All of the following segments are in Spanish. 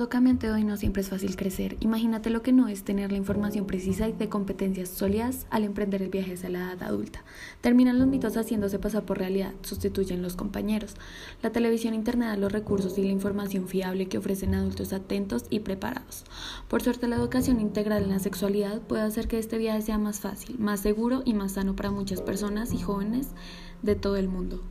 locamente hoy no siempre es fácil crecer. Imagínate lo que no es tener la información precisa y de competencias sólidas al emprender el viaje hacia la edad adulta. Terminan los mitos haciéndose pasar por realidad, sustituyen los compañeros. La televisión internet los recursos y la información fiable que ofrecen adultos atentos y preparados. Por suerte la educación integral en la sexualidad puede hacer que este viaje sea más fácil, más seguro y más sano para muchas personas y jóvenes de todo el mundo.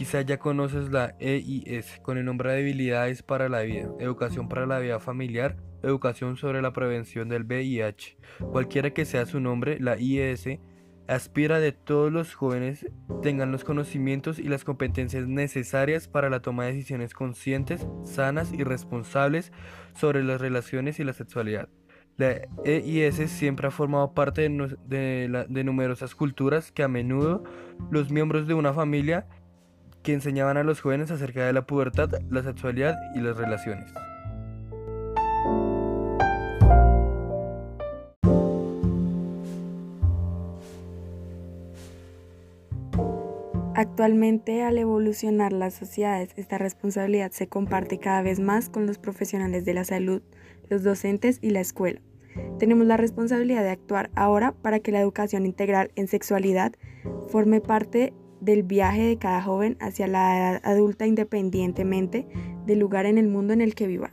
Quizá ya conoces la EIS con el nombre de habilidades para la vida, educación para la vida familiar, educación sobre la prevención del VIH. Cualquiera que sea su nombre, la IES aspira de todos los jóvenes tengan los conocimientos y las competencias necesarias para la toma de decisiones conscientes, sanas y responsables sobre las relaciones y la sexualidad. La EIS siempre ha formado parte de, de numerosas culturas que a menudo los miembros de una familia que enseñaban a los jóvenes acerca de la pubertad, la sexualidad y las relaciones. Actualmente, al evolucionar las sociedades, esta responsabilidad se comparte cada vez más con los profesionales de la salud, los docentes y la escuela. Tenemos la responsabilidad de actuar ahora para que la educación integral en sexualidad forme parte del viaje de cada joven hacia la edad adulta independientemente del lugar en el mundo en el que viva.